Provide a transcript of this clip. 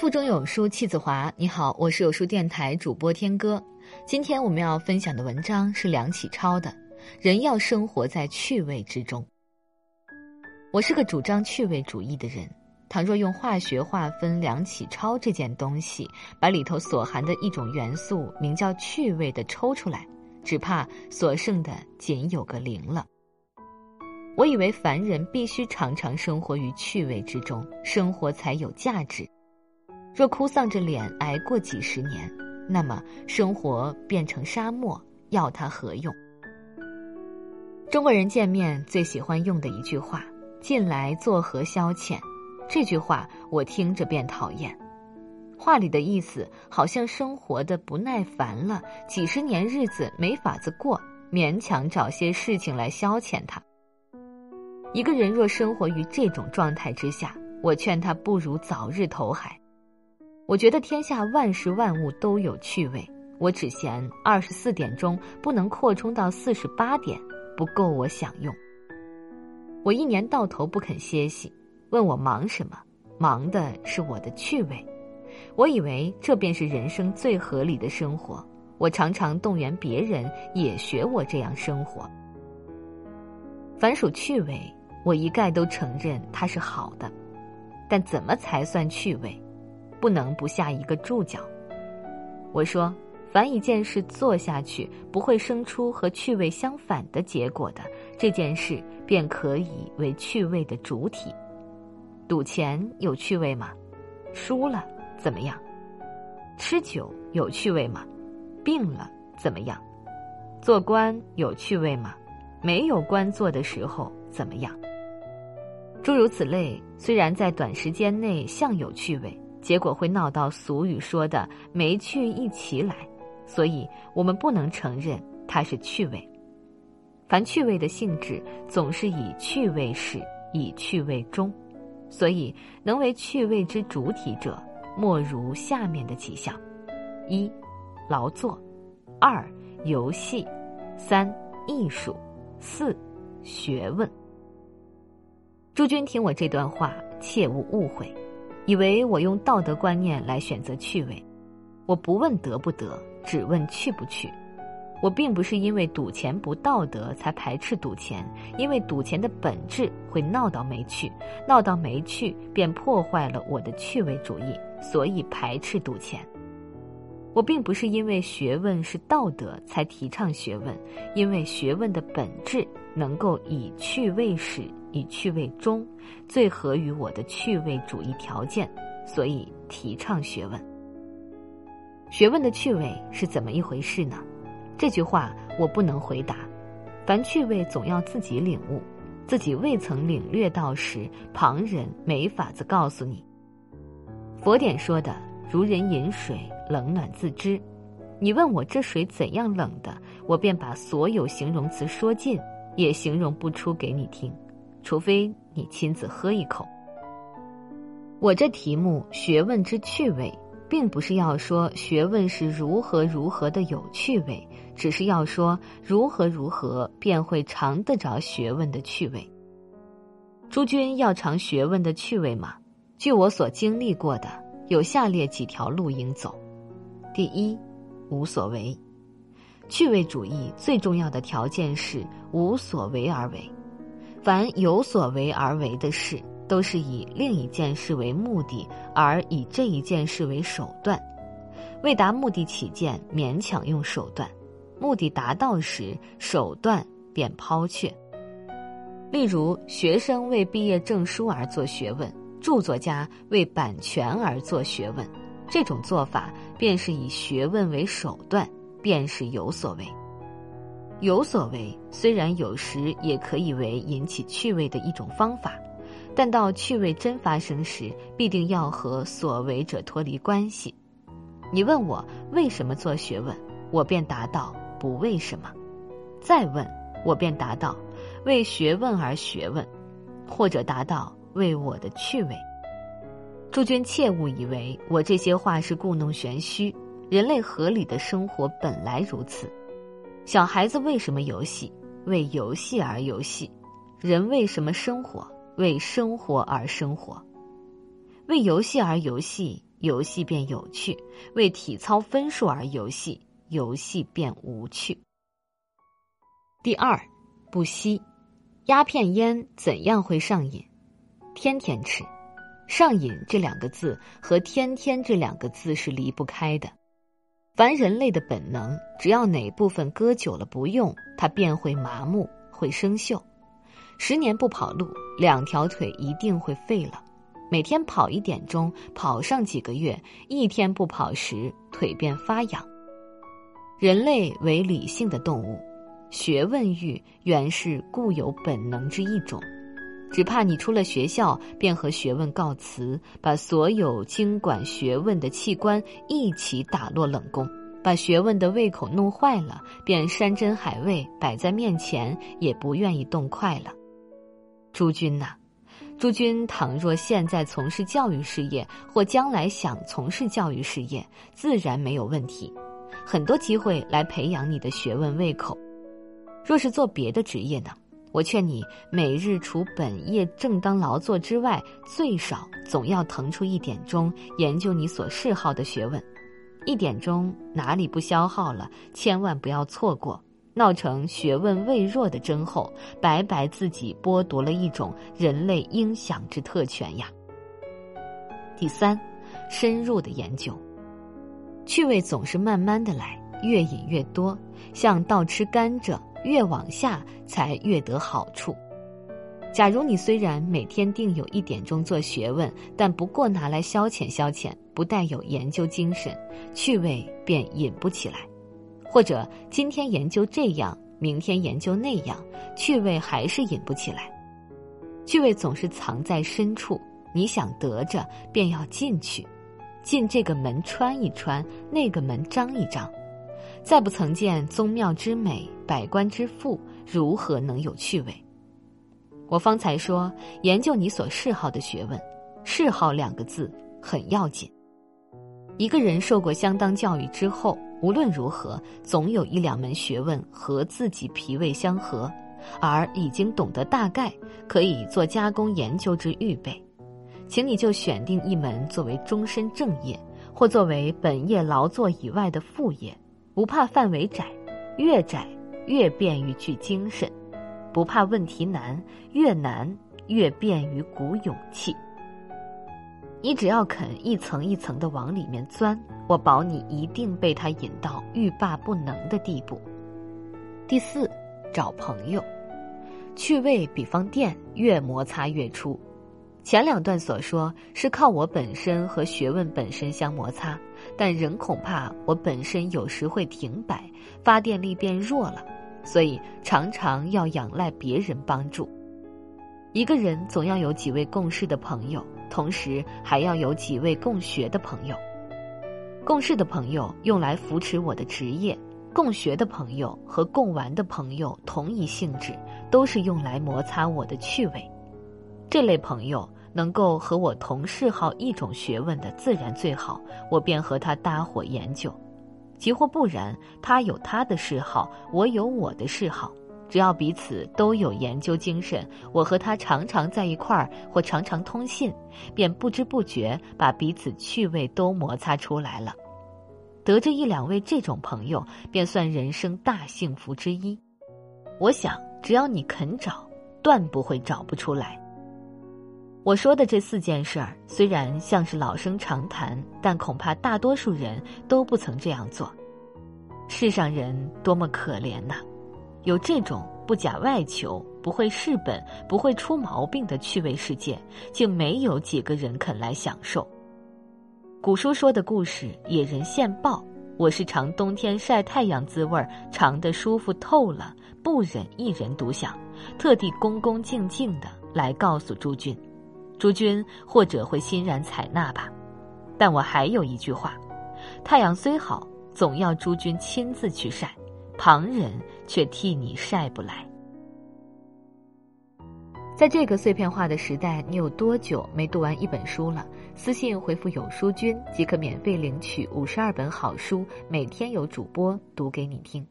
腹中有书气自华。你好，我是有书电台主播天歌。今天我们要分享的文章是梁启超的《人要生活在趣味之中》。我是个主张趣味主义的人。倘若用化学划分梁启超这件东西，把里头所含的一种元素名叫趣味的抽出来，只怕所剩的仅有个零了。我以为凡人必须常常生活于趣味之中，生活才有价值。若哭丧着脸挨过几十年，那么生活变成沙漠，要它何用？中国人见面最喜欢用的一句话：“近来作何消遣？”这句话我听着便讨厌。话里的意思好像生活的不耐烦了，几十年日子没法子过，勉强找些事情来消遣他。一个人若生活于这种状态之下，我劝他不如早日投海。我觉得天下万事万物都有趣味，我只嫌二十四点钟不能扩充到四十八点，不够我享用。我一年到头不肯歇息，问我忙什么？忙的是我的趣味。我以为这便是人生最合理的生活。我常常动员别人也学我这样生活。凡属趣味，我一概都承认它是好的，但怎么才算趣味？不能不下一个注脚。我说，凡一件事做下去不会生出和趣味相反的结果的这件事，便可以为趣味的主体。赌钱有趣味吗？输了怎么样？吃酒有趣味吗？病了怎么样？做官有趣味吗？没有官做的时候怎么样？诸如此类，虽然在短时间内像有趣味。结果会闹到俗语说的“没趣一起来”，所以我们不能承认它是趣味。凡趣味的性质，总是以趣味始，以趣味终，所以能为趣味之主体者，莫如下面的几项：一、劳作；二、游戏；三、艺术；四、学问。诸君听我这段话，切勿误会。以为我用道德观念来选择趣味，我不问得不得，只问去不去。我并不是因为赌钱不道德才排斥赌钱，因为赌钱的本质会闹到没趣，闹到没趣便破坏了我的趣味主义，所以排斥赌钱。我并不是因为学问是道德才提倡学问，因为学问的本质能够以趣味使。以趣味中最合于我的趣味主义条件，所以提倡学问。学问的趣味是怎么一回事呢？这句话我不能回答。凡趣味总要自己领悟，自己未曾领略到时，旁人没法子告诉你。佛典说的“如人饮水，冷暖自知”，你问我这水怎样冷的，我便把所有形容词说尽，也形容不出给你听。除非你亲自喝一口。我这题目“学问之趣味”，并不是要说学问是如何如何的有趣味，只是要说如何如何便会尝得着学问的趣味。诸君要尝学问的趣味吗？据我所经历过的，有下列几条路应走：第一，无所为。趣味主义最重要的条件是无所为而为。凡有所为而为的事，都是以另一件事为目的，而以这一件事为手段。为达目的起见，勉强用手段；目的达到时，手段便抛却。例如，学生为毕业证书而做学问，著作家为版权而做学问，这种做法便是以学问为手段，便是有所为。有所为，虽然有时也可以为引起趣味的一种方法，但到趣味真发生时，必定要和所为者脱离关系。你问我为什么做学问，我便答道不为什么；再问，我便答道为学问而学问，或者答道为我的趣味。诸君切勿以为我这些话是故弄玄虚，人类合理的生活本来如此。小孩子为什么游戏？为游戏而游戏。人为什么生活？为生活而生活。为游戏而游戏，游戏便有趣；为体操分数而游戏，游戏便无趣。第二，不吸鸦片烟，怎样会上瘾？天天吃，上瘾这两个字和天天这两个字是离不开的。凡人类的本能，只要哪部分搁久了不用，它便会麻木，会生锈。十年不跑路，两条腿一定会废了。每天跑一点钟，跑上几个月，一天不跑时，腿便发痒。人类为理性的动物，学问欲原是固有本能之一种。只怕你出了学校，便和学问告辞，把所有经管学问的器官一起打落冷宫，把学问的胃口弄坏了，便山珍海味摆在面前也不愿意动筷了。诸君呐，诸君倘若现在从事教育事业，或将来想从事教育事业，自然没有问题，很多机会来培养你的学问胃口。若是做别的职业呢？我劝你，每日除本业正当劳作之外，最少总要腾出一点钟研究你所嗜好的学问。一点钟哪里不消耗了？千万不要错过，闹成学问未弱的真后，白白自己剥夺了一种人类应享之特权呀。第三，深入的研究，趣味总是慢慢的来，越饮越多，像倒吃甘蔗。越往下才越得好处。假如你虽然每天定有一点钟做学问，但不过拿来消遣消遣，不带有研究精神，趣味便引不起来；或者今天研究这样，明天研究那样，趣味还是引不起来。趣味总是藏在深处，你想得着，便要进去，进这个门穿一穿，那个门张一张。再不曾见宗庙之美，百官之富，如何能有趣味？我方才说，研究你所嗜好的学问，嗜好两个字很要紧。一个人受过相当教育之后，无论如何，总有一两门学问和自己脾胃相合，而已经懂得大概，可以做加工研究之预备。请你就选定一门作为终身正业，或作为本业劳作以外的副业。不怕范围窄，越窄越便于聚精神；不怕问题难，越难越便于鼓勇气。你只要肯一层一层的往里面钻，我保你一定被他引到欲罢不能的地步。第四，找朋友，趣味比方电，越摩擦越出。前两段所说是靠我本身和学问本身相摩擦，但仍恐怕我本身有时会停摆，发电力变弱了，所以常常要仰赖别人帮助。一个人总要有几位共事的朋友，同时还要有几位共学的朋友。共事的朋友用来扶持我的职业，共学的朋友和共玩的朋友同一性质，都是用来摩擦我的趣味。这类朋友能够和我同嗜好一种学问的，自然最好，我便和他搭伙研究；即或不然，他有他的嗜好，我有我的嗜好，只要彼此都有研究精神，我和他常常在一块儿或常常通信，便不知不觉把彼此趣味都摩擦出来了。得着一两位这种朋友，便算人生大幸福之一。我想，只要你肯找，断不会找不出来。我说的这四件事儿，虽然像是老生常谈，但恐怕大多数人都不曾这样做。世上人多么可怜呐！有这种不假外求、不会事本、不会出毛病的趣味世界，竟没有几个人肯来享受。古书说的故事《野人献报》，我是尝冬天晒太阳滋味儿，尝得舒服透了，不忍一人独享，特地恭恭敬敬的来告诉诸君。诸君或者会欣然采纳吧，但我还有一句话：太阳虽好，总要诸君亲自去晒，旁人却替你晒不来。在这个碎片化的时代，你有多久没读完一本书了？私信回复“有书君”即可免费领取五十二本好书，每天有主播读给你听。